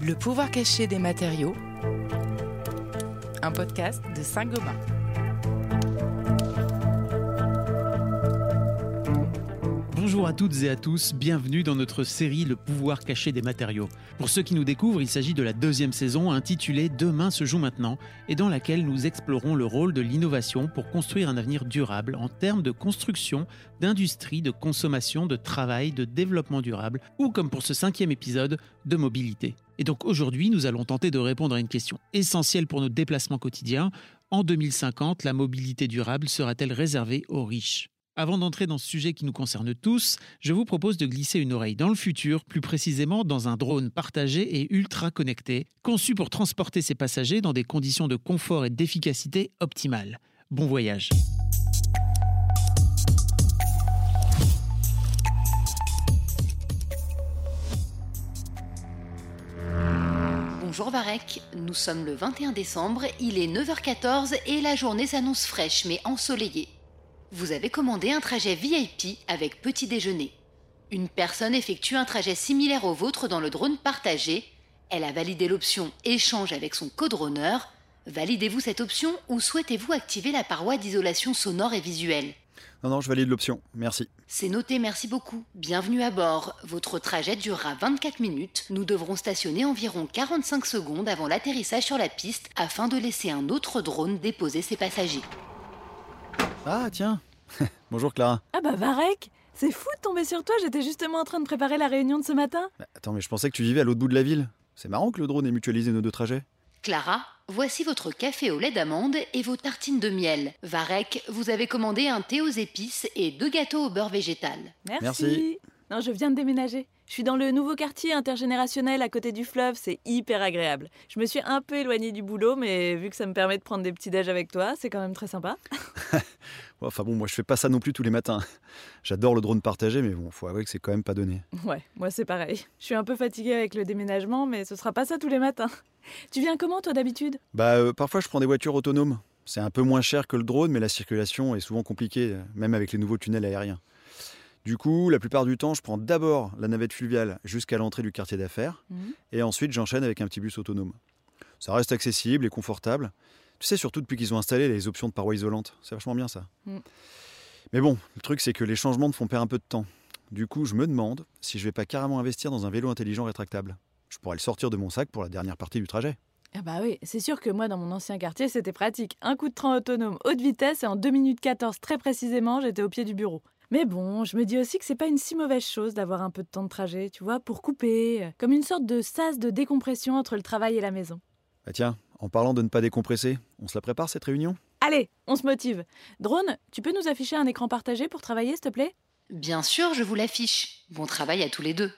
Le pouvoir caché des matériaux, un podcast de Saint-Gobain. Bonjour à toutes et à tous, bienvenue dans notre série Le pouvoir caché des matériaux. Pour ceux qui nous découvrent, il s'agit de la deuxième saison intitulée Demain se joue maintenant et dans laquelle nous explorons le rôle de l'innovation pour construire un avenir durable en termes de construction, d'industrie, de consommation, de travail, de développement durable ou comme pour ce cinquième épisode, de mobilité. Et donc aujourd'hui, nous allons tenter de répondre à une question essentielle pour nos déplacements quotidiens. En 2050, la mobilité durable sera-t-elle réservée aux riches? Avant d'entrer dans ce sujet qui nous concerne tous, je vous propose de glisser une oreille dans le futur, plus précisément dans un drone partagé et ultra connecté, conçu pour transporter ses passagers dans des conditions de confort et d'efficacité optimales. Bon voyage Bonjour Varek, nous sommes le 21 décembre, il est 9h14 et la journée s'annonce fraîche mais ensoleillée. Vous avez commandé un trajet VIP avec petit déjeuner. Une personne effectue un trajet similaire au vôtre dans le drone partagé. Elle a validé l'option échange avec son codronneur. Validez-vous cette option ou souhaitez-vous activer la paroi d'isolation sonore et visuelle? Non, non, je valide l'option. Merci. C'est noté, merci beaucoup. Bienvenue à bord. Votre trajet durera 24 minutes. Nous devrons stationner environ 45 secondes avant l'atterrissage sur la piste afin de laisser un autre drone déposer ses passagers. Ah, tiens. Bonjour Clara. Ah bah Varek C'est fou de tomber sur toi, j'étais justement en train de préparer la réunion de ce matin. Bah, attends, mais je pensais que tu vivais à l'autre bout de la ville. C'est marrant que le drone ait mutualisé nos deux trajets. Clara, voici votre café au lait d'amande et vos tartines de miel. Varek, vous avez commandé un thé aux épices et deux gâteaux au beurre végétal. Merci. Merci. Non, je viens de déménager. Je suis dans le nouveau quartier intergénérationnel à côté du fleuve, c'est hyper agréable. Je me suis un peu éloignée du boulot, mais vu que ça me permet de prendre des petits déj avec toi, c'est quand même très sympa. Enfin bon, moi je fais pas ça non plus tous les matins. J'adore le drone partagé, mais bon, faut avouer que c'est quand même pas donné. Ouais, moi c'est pareil. Je suis un peu fatiguée avec le déménagement, mais ce sera pas ça tous les matins. Tu viens comment toi d'habitude? Bah, euh, parfois je prends des voitures autonomes. C'est un peu moins cher que le drone, mais la circulation est souvent compliquée, même avec les nouveaux tunnels aériens. Du coup, la plupart du temps, je prends d'abord la navette fluviale jusqu'à l'entrée du quartier d'affaires, Mhm. et ensuite j'enchaîne avec un petit bus autonome. Ça reste accessible et confortable. Tu sais, surtout depuis qu'ils ont installé les options de parois isolantes. C'est vachement bien ça. Mm. Mais bon, le truc c'est que les changements me font perdre un peu de temps. Du coup, je me demande si je vais pas carrément investir dans un vélo intelligent rétractable. Je pourrais le sortir de mon sac pour la dernière partie du trajet. Ah bah oui, c'est sûr que moi dans mon ancien quartier c'était pratique. Un coup de train autonome haute vitesse et en 2 minutes 14 très précisément j'étais au pied du bureau. Mais bon, je me dis aussi que c'est pas une si mauvaise chose d'avoir un peu de temps de trajet, tu vois, pour couper, euh, comme une sorte de sas de décompression entre le travail et la maison. Bah tiens, en parlant de ne pas décompresser, on se la prépare cette réunion? Allez, on se motive. Drone, tu peux nous afficher un écran partagé pour travailler s'il te plaît? Bien sûr, je vous l'affiche. Bon travail à tous les deux.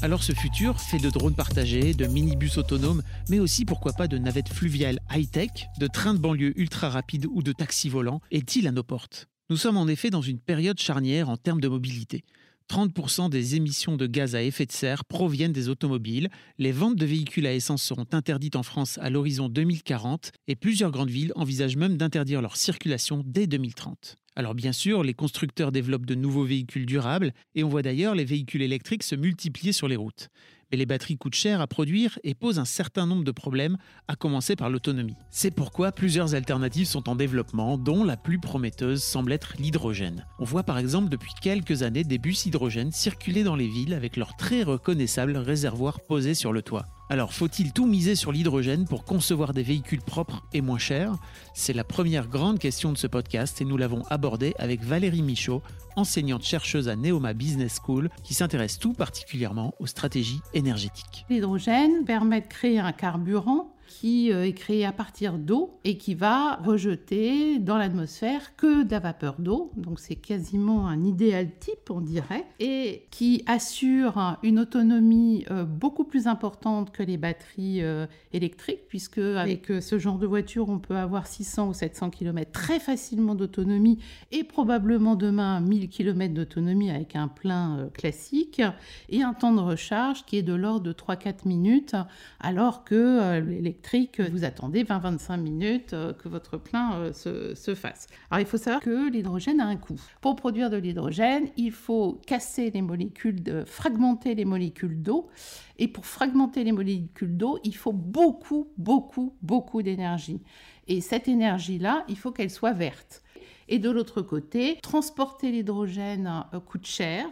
Alors ce futur fait de drones partagés, de minibus autonomes, mais aussi pourquoi pas de navettes fluviales high-tech, de trains de banlieue ultra rapides ou de taxis volants, est-il à nos portes? Nous sommes en effet dans une période charnière en termes de mobilité. 30% des émissions de gaz à effet de serre proviennent des automobiles, les ventes de véhicules à essence seront interdites en France à l'horizon 2040 et plusieurs grandes villes envisagent même d'interdire leur circulation dès 2030. Alors bien sûr, les constructeurs développent de nouveaux véhicules durables et on voit d'ailleurs les véhicules électriques se multiplier sur les routes. Mais les batteries coûtent cher à produire et posent un certain nombre de problèmes, à commencer par l'autonomie. C'est pourquoi plusieurs alternatives sont en développement, dont la plus prometteuse semble être l'hydrogène. On voit par exemple depuis quelques années des bus hydrogène circuler dans les villes avec leur très reconnaissable réservoir posé sur le toit. Alors faut-il tout miser sur l'hydrogène pour concevoir des véhicules propres et moins chers? C'est la première grande question de ce podcast et nous l'avons abordée avec Valérie Michaud, enseignante chercheuse à Neoma Business School, qui s'intéresse tout particulièrement aux stratégies énergétiques. L'hydrogène permet de créer un carburant qui euh, est créé à partir d'eau et qui va rejeter dans l'atmosphère que de la vapeur d'eau. Donc c'est quasiment un idéal type, on dirait, et qui assure une autonomie euh, beaucoup plus importante que les batteries euh, électriques, puisque avec ce genre de voiture, on peut avoir 600 ou 700 km très facilement d'autonomie et probablement demain 1000 km d'autonomie avec un plein classique et un temps de recharge qui est de l'ordre de 3-4 minutes, alors que les électrique, vous attendez 20-25 minutes euh, que votre plein euh, se, se fasse. Alors il faut savoir que l'hydrogène a un coût. Pour produire de l'hydrogène, il faut casser les molécules, fragmenter les molécules d'eau. Et pour fragmenter les molécules d'eau, il faut beaucoup, beaucoup, beaucoup d'énergie. Et cette énergie-là, il faut qu'elle soit verte. Et de l'autre côté, transporter l'hydrogène euh, coûte cher.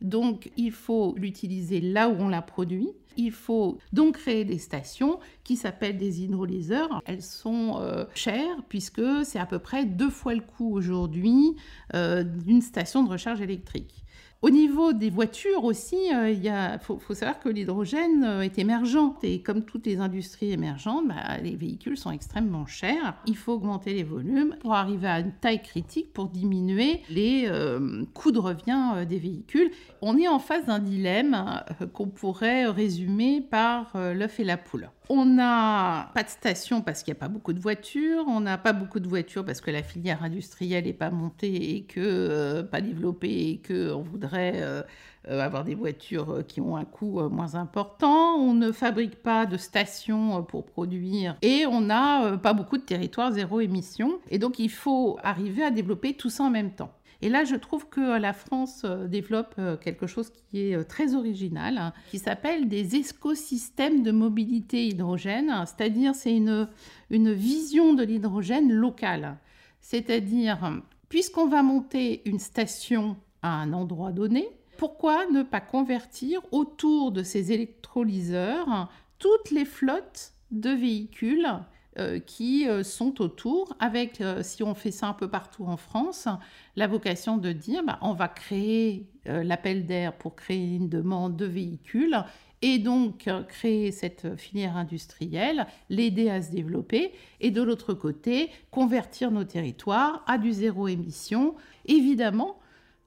Donc, il faut l'utiliser là où on l'a produit. Il faut donc créer des stations qui s'appellent des hydrolyseurs. Elles sont euh, chères puisque c'est à peu près deux fois le coût aujourd'hui euh, d'une station de recharge électrique. Au niveau des voitures aussi, euh, il faut, savoir que l'hydrogène euh, est émergent. Et comme toutes les industries émergentes, bah, les véhicules sont extrêmement chers. Il faut augmenter les volumes pour arriver à une taille critique pour diminuer les euh, coûts de revient des véhicules. On est en face d'un dilemme qu'on pourrait résumer par l'œuf et la poule. On n'a pas de station parce qu'il n'y a pas beaucoup de voitures. On n'a pas beaucoup de voitures parce que la filière industrielle n'est pas montée et que euh, pas développée et que on voudrait euh, euh, avoir des voitures qui ont un coût moins important. On ne fabrique pas de stations pour produire et on n'a pas beaucoup de territoires zéro émission. Et donc il faut arriver à développer tout ça en même temps. Et là, je trouve que la France euh, développe euh, quelque chose qui est euh, très original, hein, qui s'appelle des écosystèmes de mobilité hydrogène, c'est-à-dire c'est une, une vision de l'hydrogène locale. C'est-à-dire, puisqu'on va monter une station à un endroit donné, pourquoi ne pas convertir autour de ces électrolyseurs toutes les flottes de véhicules qui euh, sont autour, avec, euh, si on fait ça un peu partout en France, la vocation de dire bah, on va créer l'appel d'air pour créer une demande de véhicules et donc créer cette filière industrielle, l'aider à se développer, et de l'autre côté, convertir nos territoires à du zéro émission, évidemment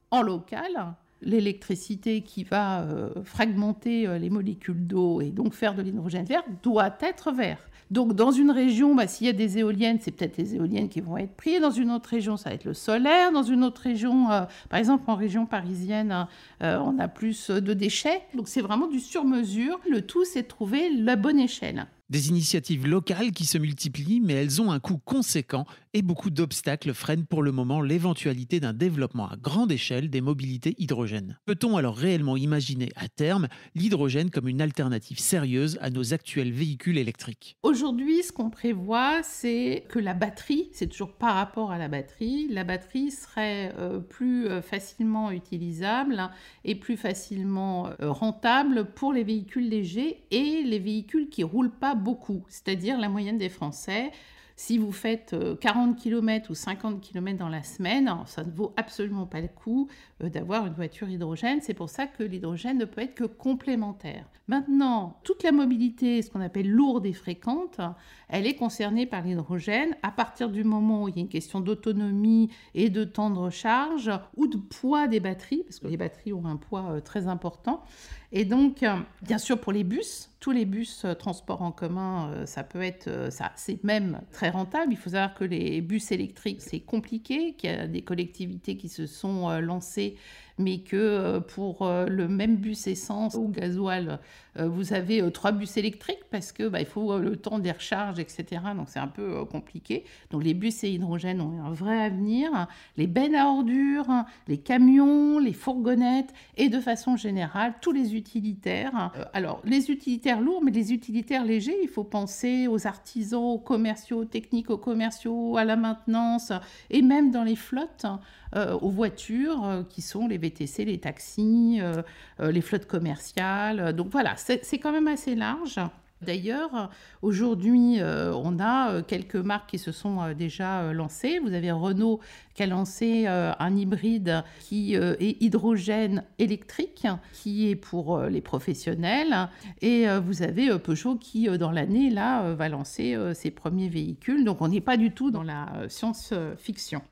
en local, l'électricité qui va fragmenter les molécules d'eau et donc faire de l'hydrogène vert doit être vert. Donc dans une région, bah, s'il y a des éoliennes, c'est peut-être les éoliennes qui vont être prises. Dans une autre région, ça va être le solaire. Dans une autre région, euh, par exemple en région parisienne, euh, on a plus de déchets. Donc c'est vraiment du sur-mesure. Le tout, c'est de trouver la bonne échelle. Des initiatives locales qui se multiplient, mais elles ont un coût conséquent et beaucoup d'obstacles freinent pour le moment l'éventualité d'un développement à grande échelle des mobilités hydrogènes. Peut-on alors réellement imaginer à terme l'hydrogène comme une alternative sérieuse à nos actuels véhicules électriques? Aujourd'hui, ce qu'on prévoit, c'est que la batterie, c'est toujours par rapport à la batterie, la batterie serait euh, plus euh, facilement utilisable et plus facilement euh, rentable pour les véhicules légers et les véhicules qui roulent pas beaucoup, c'est-à-dire la moyenne des Français. Si vous faites 40 euh, km ou 50 km dans la semaine, ça ne vaut absolument pas le coup euh, d'avoir une voiture hydrogène. C'est pour ça que l'hydrogène ne peut être que complémentaire. Maintenant, toute la mobilité, ce qu'on appelle lourde et fréquente, elle est concernée par l'hydrogène à partir du moment où il y a une question d'autonomie et de temps de recharge ou de poids des batteries, parce que les batteries ont un poids euh, très important. Et donc, bien sûr, pour les bus, tous les bus euh, transport en commun, euh, ça peut être, ça, c'est même très rentable. Il faut savoir que les bus électriques, c'est compliqué, qu'il y a des collectivités qui se sont lancées mais que euh, pour euh, le même bus essence ou gasoil, euh, vous avez trois bus électriques parce que bah, il faut le temps des recharges, etc. Donc c'est un peu compliqué. Donc les bus et hydrogène ont un vrai avenir. Les bennes à ordures, les camions, les fourgonnettes et de façon générale tous les utilitaires. alors les utilitaires lourds, mais les utilitaires légers, il faut penser aux artisans, aux commerciaux, aux techniques, aux commerciaux, à la maintenance et même dans les flottes. Aux voitures qui sont les Les taxis, euh, les flottes commerciales. Donc voilà, c'est quand même assez large. D'ailleurs, aujourd'hui, on a quelques marques qui se sont déjà lancées. Vous avez Renault qui a lancé un hybride qui est hydrogène électrique, qui est pour les professionnels. Et vous avez Peugeot qui, dans l'année, là, va lancer ses premiers véhicules. Donc on n'est pas du tout dans la science-fiction.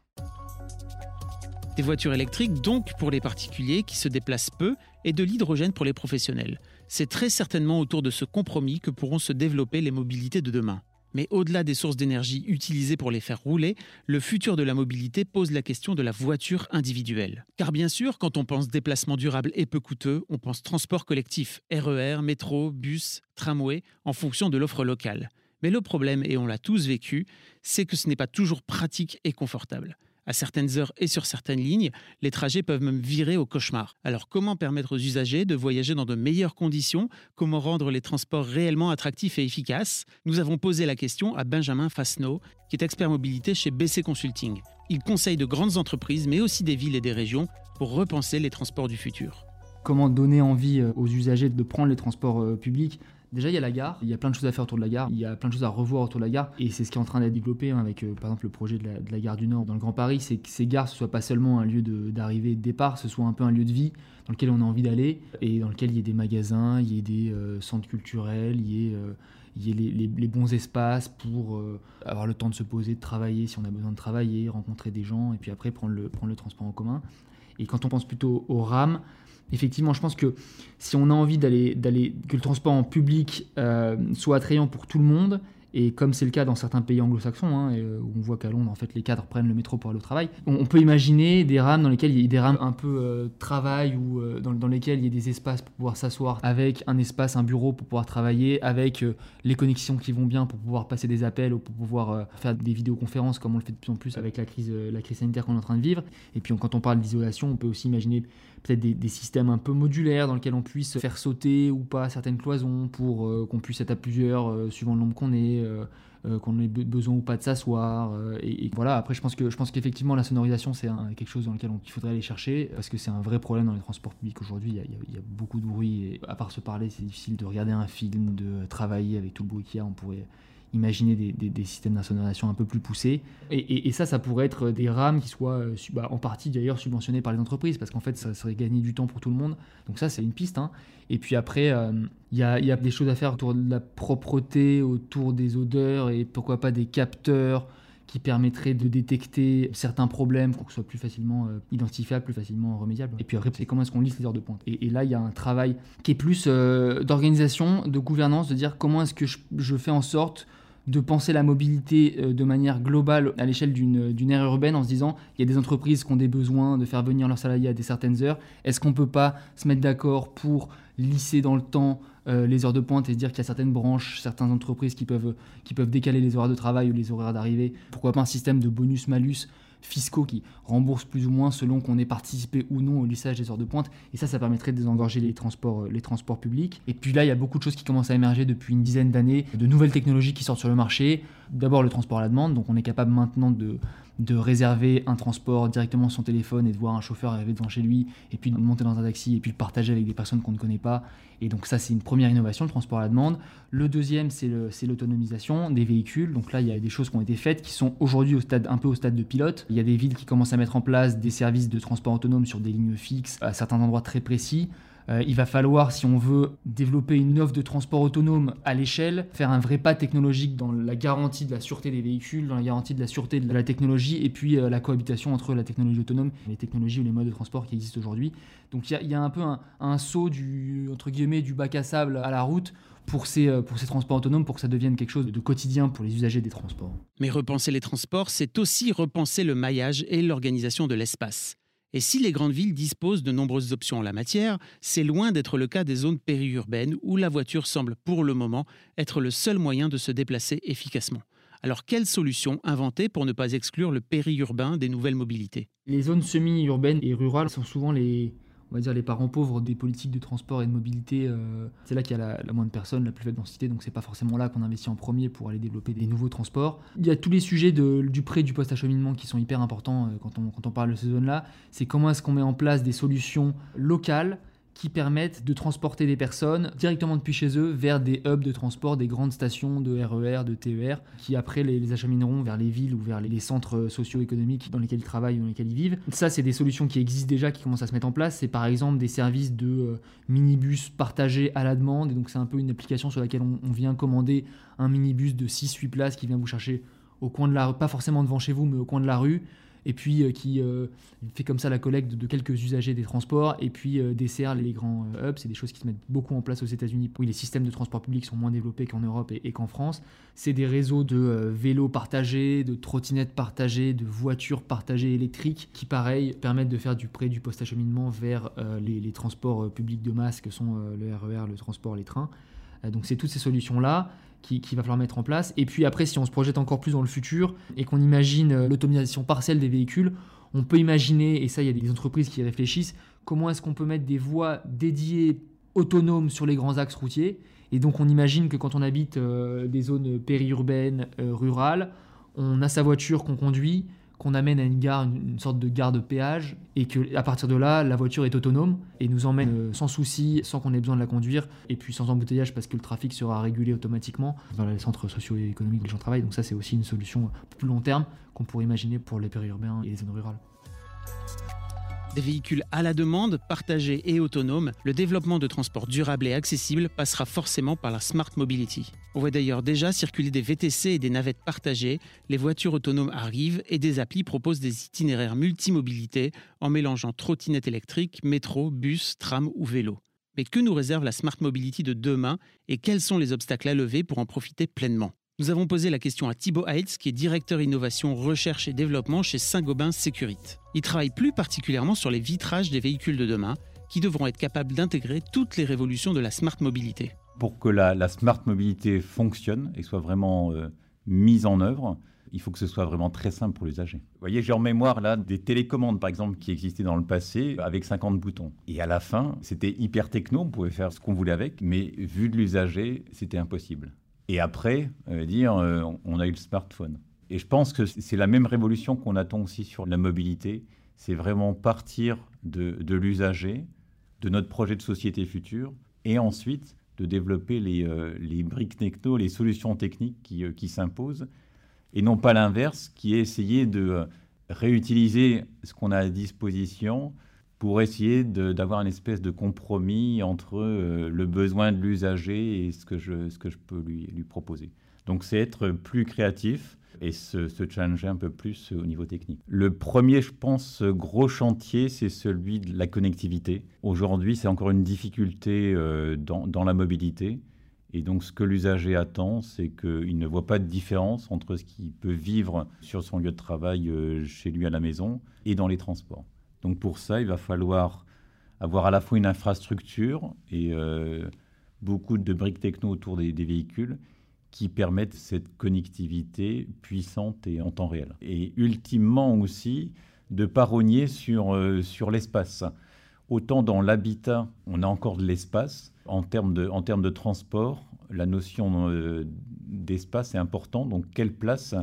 Des voitures électriques donc pour les particuliers qui se déplacent peu et de l'hydrogène pour les professionnels. C'est très certainement autour de ce compromis que pourront se développer les mobilités de demain. Mais au-delà des sources d'énergie utilisées pour les faire rouler, le futur de la mobilité pose la question de la voiture individuelle. Car bien sûr, quand on pense déplacement durable et peu coûteux, on pense transport collectif, RER, e métro, bus, tramway, en fonction de l'offre locale. Mais le problème, et on l'a tous vécu, c'est que ce n'est pas toujours pratique et confortable. À certaines heures et sur certaines lignes, les trajets peuvent même virer au cauchemar. Alors comment permettre aux usagers de voyager dans de meilleures conditions? Comment rendre les transports réellement attractifs et efficaces? Nous avons posé la question à Benjamin Fasno, qui est expert mobilité chez BC Consulting. Il conseille de grandes entreprises, mais aussi des villes et des régions, pour repenser les transports du futur. Comment donner envie euh, aux usagers de prendre les transports euh, publics? Déjà, il y a la gare, il y a plein de choses à faire autour de la gare, il y a plein de choses à revoir autour de la gare, et c'est ce qui est en train d'être développé hein, avec, euh, par exemple, le projet de la, gare du Nord dans le Grand Paris, c'est que ces gares ne soient pas seulement un lieu d'arrivée et de départ, ce soit un peu un lieu de vie dans lequel on a envie d'aller, et dans lequel il y ait des magasins, il y ait des euh, centres culturels, il y ait, euh, les, bons espaces pour avoir le temps de se poser, de travailler si on a besoin de travailler, rencontrer des gens, et puis après prendre le, prendre le transport en commun. Et quand on pense plutôt aux rames, effectivement, je pense que si on a envie d'aller, d'aller que le transport en public euh, soit attrayant pour tout le monde, et comme c'est le cas dans certains pays anglo-saxons, hein, euh, où on voit qu'à Londres, en fait, les cadres prennent le métro pour aller au travail, on, peut imaginer des rames dans lesquelles il y a des rames un peu euh, travail ou dans, lesquelles il y a des espaces pour pouvoir s'asseoir, avec un espace, un bureau pour pouvoir travailler, avec les connexions qui vont bien pour pouvoir passer des appels ou pour pouvoir faire des vidéoconférences comme on le fait de plus en plus avec la crise, la crise sanitaire qu'on est en train de vivre. Et puis quand on parle d'isolation, on peut aussi imaginer peut-être des, systèmes un peu modulaires dans lesquels on puisse faire sauter ou pas certaines cloisons pour euh, qu'on puisse être à plusieurs euh, suivant le nombre qu'on est, euh, qu'on ait besoin ou pas de s'asseoir. Et, voilà, après je pense que je pense qu'effectivement la sonorisation c'est quelque chose dans lequel il faudrait aller chercher parce que c'est un vrai problème dans les transports publics aujourd'hui. Il, il, y a beaucoup de bruit et à part se parler, c'est difficile de regarder un film, de travailler avec tout le bruit qu'il y a. On pourrait imaginer des, systèmes d'insonorisation un peu plus poussés. Et, ça, ça pourrait être des rames qui soient euh, bah, en partie d'ailleurs subventionnées par les entreprises, parce qu'en fait, ça serait gagner du temps pour tout le monde. Donc ça, c'est une piste. Hein. Et puis après, euh, il y, a, y, a, des choses à faire autour de la propreté, autour des odeurs, et pourquoi pas des capteurs qui permettraient de détecter certains problèmes pour que ce soit plus facilement euh, identifiable, plus facilement remédiable. Et puis après, c'est comment est-ce qu'on lisse les heures de pointe. Et, là, il y a un travail qui est plus d'organisation, de gouvernance, de dire comment est-ce que je fais en sorte de penser la mobilité euh, de manière globale à l'échelle d'une aire urbaine en se disant il y a des entreprises qui ont des besoins de faire venir leurs salariés à des certaines heures. Est-ce qu'on ne peut pas se mettre d'accord pour lisser dans le temps euh, les heures de pointe et dire qu'il y a certaines branches, certaines entreprises qui peuvent, qui peuvent décaler les horaires de travail ou les horaires d'arrivée? Pourquoi pas un système de bonus-malus fiscaux qui remboursent plus ou moins selon qu'on ait participé ou non au lissage des heures de pointe. Et ça, ça permettrait de désengorger les transports, euh, les transports publics. Et puis là, il y a beaucoup de choses qui commencent à émerger depuis une dizaine d'années, de nouvelles technologies qui sortent sur le marché. D'abord le transport à la demande, donc on est capable maintenant de de réserver un transport directement sur son téléphone et de voir un chauffeur arriver devant chez lui, et puis de monter dans un taxi et puis le partager avec des personnes qu'on ne connaît pas. Et donc ça, c'est une première innovation, le transport à la demande. Le deuxième, c'est l'autonomisation des véhicules. Donc là, il y a des choses qui ont été faites qui sont aujourd'hui un peu au stade de pilote. Il y a des villes qui commencent à mettre en place des services de transport autonome sur des lignes fixes à certains endroits très précis. Euh, il va falloir, si on veut développer une offre de transport autonome à l'échelle, faire un vrai pas technologique dans la garantie de la sûreté des véhicules, dans la garantie de la sûreté de la technologie, et puis euh, la cohabitation entre la technologie autonome les technologies ou les modes de transport qui existent aujourd'hui. Donc il y, a un peu un, saut du, entre guillemets, du bac à sable à la route pour ces, euh, pour ces transports autonomes, pour que ça devienne quelque chose de quotidien pour les usagers des transports. Mais repenser les transports, c'est aussi repenser le maillage et l'organisation de l'espace. Et si les grandes villes disposent de nombreuses options en la matière, c'est loin d'être le cas des zones périurbaines où la voiture semble pour le moment être le seul moyen de se déplacer efficacement. Alors quelle solution inventer pour ne pas exclure le périurbain des nouvelles mobilités? Les zones semi-urbaines et rurales sont souvent les, on va dire les parents pauvres des politiques de transport et de mobilité. Euh, c'est là qu'il y a la, moins de personnes, la plus faible densité, donc c'est pas forcément là qu'on investit en premier pour aller développer des nouveaux transports. Il y a tous les sujets du prêt du post-acheminement qui sont hyper importants euh, quand, on, quand on parle de ces zones-là. C'est comment est-ce qu'on met en place des solutions locales qui permettent de transporter des personnes directement depuis chez eux vers des hubs de transport, des grandes stations de RER, e de TER, qui après les, achemineront vers les villes ou vers les, centres socio-économiques dans lesquels ils travaillent ou dans lesquels ils vivent. Ça, c'est des solutions qui existent déjà, qui commencent à se mettre en place. C'est par exemple des services de euh, minibus partagés à la demande. Et donc, c'est un peu une application sur laquelle on, vient commander un minibus de 6-8 places qui vient vous chercher au coin de la pas forcément devant chez vous, mais au coin de la rue et puis euh, qui euh, fait comme ça la collecte de, quelques usagers des transports, et puis euh, dessert les grands hubs. C'est des choses qui se mettent beaucoup en place aux États-Unis. Oui, les systèmes de transport public sont moins développés qu'en Europe et, qu'en France. C'est des réseaux de vélos partagés, de trottinettes partagées, de voitures partagées électriques, qui pareil permettent de faire du prêt du post-acheminement vers les, les, transports publics de masse que sont le RER, e le transport, les trains. donc c'est toutes ces solutions-là qu'il qui va falloir mettre en place. Et puis après, si on se projette encore plus dans le futur et qu'on imagine l'automatisation partielle des véhicules, on peut imaginer, et ça il y a des entreprises qui réfléchissent, comment est-ce qu'on peut mettre des voies dédiées autonomes sur les grands axes routiers. Et donc on imagine que quand on habite des zones périurbaines, rurales, on a sa voiture qu'on conduit, qu'on amène à une gare, une, sorte de gare de péage, et que à partir de là, la voiture est autonome et nous emmène euh, sans souci, sans qu'on ait besoin de la conduire, et puis sans embouteillage parce que le trafic sera régulé automatiquement dans les centres socio-économiques où les gens travaillent. Donc ça, c'est aussi une solution plus long terme qu'on pourrait imaginer pour les périurbains et les zones rurales. Des véhicules à la demande, partagés et autonomes, le développement de transports durables et accessibles passera forcément par la smart mobility. On voit d'ailleurs déjà circuler des VTC et des navettes partagées, les voitures autonomes arrivent et des applis proposent des itinéraires multimobilité en mélangeant trottinettes électriques, métro, bus, tram ou vélo. Mais que nous réserve la smart mobility de demain et quels sont les obstacles à lever pour en profiter pleinement? Nous avons posé la question à Thibaut Heitz, qui est directeur innovation, recherche et développement chez Saint-Gobain Sécurité. Il travaille plus particulièrement sur les vitrages des véhicules de demain, qui devront être capables d'intégrer toutes les révolutions de la smart mobilité. Pour que la, smart mobilité fonctionne et soit vraiment euh, mise en œuvre, il faut que ce soit vraiment très simple pour l'usager. Vous voyez, j'ai en mémoire là des télécommandes par exemple qui existaient dans le passé avec 50 boutons. Et à la fin, c'était hyper techno, on pouvait faire ce qu'on voulait avec, mais vu de l'usager, c'était impossible. Et après, euh, dire, euh, on a eu le smartphone. Et je pense que c'est la même révolution qu'on attend aussi sur la mobilité. C'est vraiment partir de, l'usager, de notre projet de société future, et ensuite de développer les, euh, les briques techno, les solutions techniques qui, qui s'imposent, et non pas l'inverse, qui est essayer de réutiliser ce qu'on a à disposition pour essayer d'avoir une espèce de compromis entre euh, le besoin de l'usager et ce que je, peux lui, proposer. Donc c'est être plus créatif et se, se, challenger un peu plus au niveau technique. Le premier, je pense, gros chantier, c'est celui de la connectivité. Aujourd'hui, c'est encore une difficulté euh, dans, dans, la mobilité. Et donc ce que l'usager attend, c'est qu'il ne voit pas de différence entre ce qu'il peut vivre sur son lieu de travail, euh, chez lui à la maison, et dans les transports. Donc pour ça, il va falloir avoir à la fois une infrastructure et euh, beaucoup de briques techno autour des, véhicules qui permettent cette connectivité puissante et en temps réel. Et ultimement aussi, de parogner sur, euh, sur l'espace. Autant dans l'habitat, on a encore de l'espace. En termes de, en termes de transport, la notion euh, d'espace est importante. Donc, quelle place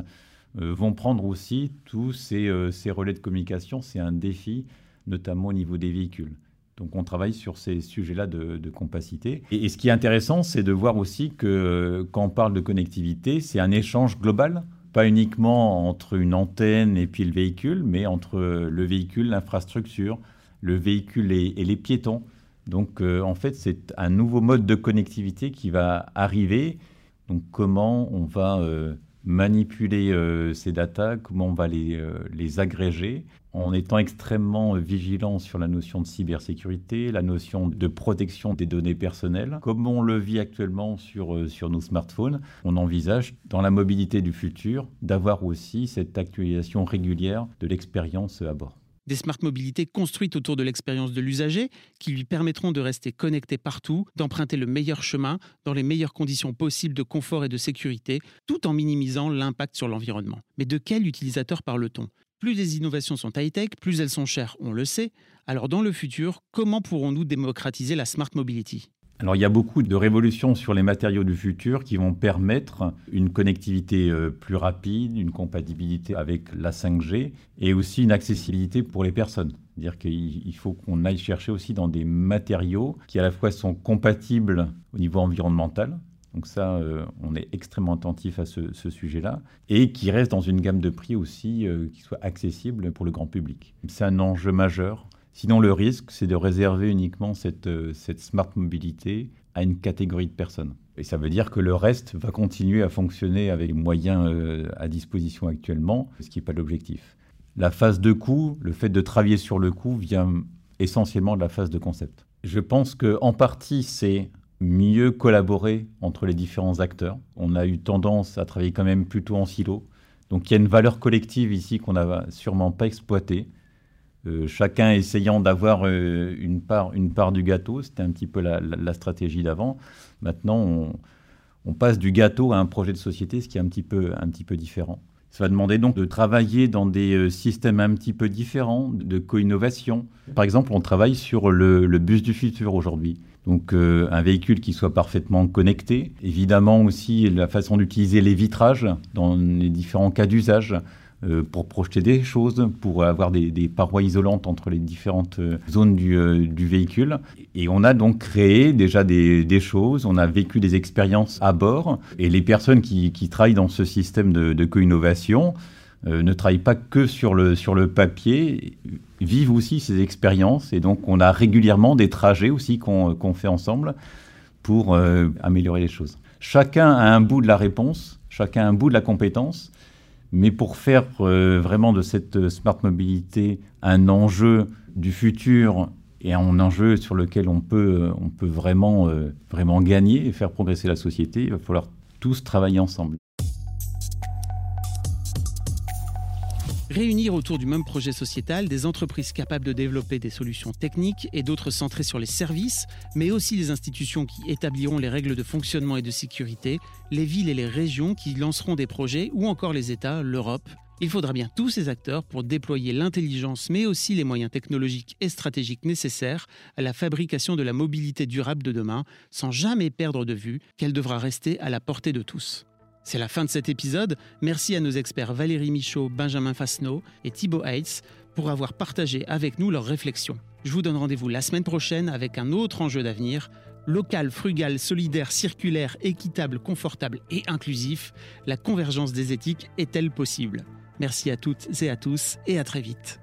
vont prendre aussi tous ces, euh, ces relais de communication. C'est un défi, notamment au niveau des véhicules. Donc on travaille sur ces sujets-là de, de, compacité. Et, ce qui est intéressant, c'est de voir aussi que euh, quand on parle de connectivité, c'est un échange global, pas uniquement entre une antenne et puis le véhicule, mais entre le véhicule, l'infrastructure, le véhicule et, les piétons. Donc en fait, c'est un nouveau mode de connectivité qui va arriver. Donc comment on va manipuler euh, ces datas, comment on va les, euh, les, agréger, en étant extrêmement vigilant sur la notion de cybersécurité, la notion de protection des données personnelles. Comme on le vit actuellement sur, euh, sur nos smartphones, on envisage dans la mobilité du futur d'avoir aussi cette actualisation régulière de l'expérience à bord des smart mobilités construites autour de l'expérience de l'usager qui lui permettront de rester connecté partout, d'emprunter le meilleur chemin dans les meilleures conditions possibles de confort et de sécurité, tout en minimisant l'impact sur l'environnement. Mais de quel utilisateur parle-t-on? Plus les innovations sont high-tech, plus elles sont chères, on le sait. Alors dans le futur, comment pourrons-nous démocratiser la smart mobility? Alors il y a beaucoup de révolutions sur les matériaux du futur qui vont permettre une connectivité euh, plus rapide, une compatibilité avec la 5G et aussi une accessibilité pour les personnes. C'est-à-dire qu'il faut qu'on aille chercher aussi dans des matériaux qui à la fois sont compatibles au niveau environnemental, donc ça, euh, on est extrêmement attentif à ce, sujet-là, et qui restent dans une gamme de prix aussi euh, qui soit accessible pour le grand public. C'est un enjeu majeur Sinon, le risque, c'est de réserver uniquement cette, euh, cette smart mobilité à une catégorie de personnes. Et ça veut dire que le reste va continuer à fonctionner avec les moyens euh, à disposition actuellement, ce qui n'est pas l'objectif. La phase de coût, le fait de travailler sur le coût vient essentiellement de la phase de concept. Je pense qu'en partie, c'est mieux collaborer entre les différents acteurs. On a eu tendance à travailler quand même plutôt en silo. Donc il y a une valeur collective ici qu'on n'a sûrement pas exploitée euh, chacun essayant d'avoir euh, une, part, une part du gâteau. C'était un petit peu la, stratégie d'avant. Maintenant, on, passe du gâteau à un projet de société, ce qui est un petit peu, un petit peu différent. Ça va demander donc de travailler dans des euh, systèmes un petit peu différents, de co-innovation. Par exemple, on travaille sur le, bus du futur aujourd'hui. Donc un véhicule qui soit parfaitement connecté. Évidemment aussi la façon d'utiliser les vitrages dans les différents cas d'usage. Euh, pour projeter des choses, pour avoir des, parois isolantes entre les différentes euh, zones euh, du, véhicule. Et on a donc créé déjà des, choses, on a vécu des expériences à bord, et les personnes qui, travaillent dans ce système de, co-innovation ne travaillent pas que sur le, sur le papier, vivent aussi ces expériences, et donc on a régulièrement des trajets aussi qu'on fait ensemble pour améliorer les choses. Chacun a un bout de la réponse, chacun a un bout de la compétence, mais pour faire euh, vraiment de cette euh, smart mobilité un enjeu du futur et un enjeu sur lequel on peut, euh, on peut vraiment, vraiment gagner et faire progresser la société, il va falloir tous travailler ensemble. Réunir autour du même projet sociétal des entreprises capables de développer des solutions techniques et d'autres centrées sur les services, mais aussi des institutions qui établiront les règles de fonctionnement et de sécurité, les villes et les régions qui lanceront des projets, ou encore les États, l'Europe. Il faudra bien tous ces acteurs pour déployer l'intelligence, mais aussi les moyens technologiques et stratégiques nécessaires à la fabrication de la mobilité durable de demain, sans jamais perdre de vue qu'elle devra rester à la portée de tous. C'est la fin de cet épisode. Merci à nos experts Valérie Michaud, Benjamin Fasno et Thibaut Heitz pour avoir partagé avec nous leurs réflexions. Je vous donne rendez-vous la semaine prochaine avec un autre enjeu d'avenir. Local, frugal, solidaire, circulaire, équitable, confortable et inclusif, la convergence des éthiques est-elle possible? Merci à toutes et à tous et à très vite.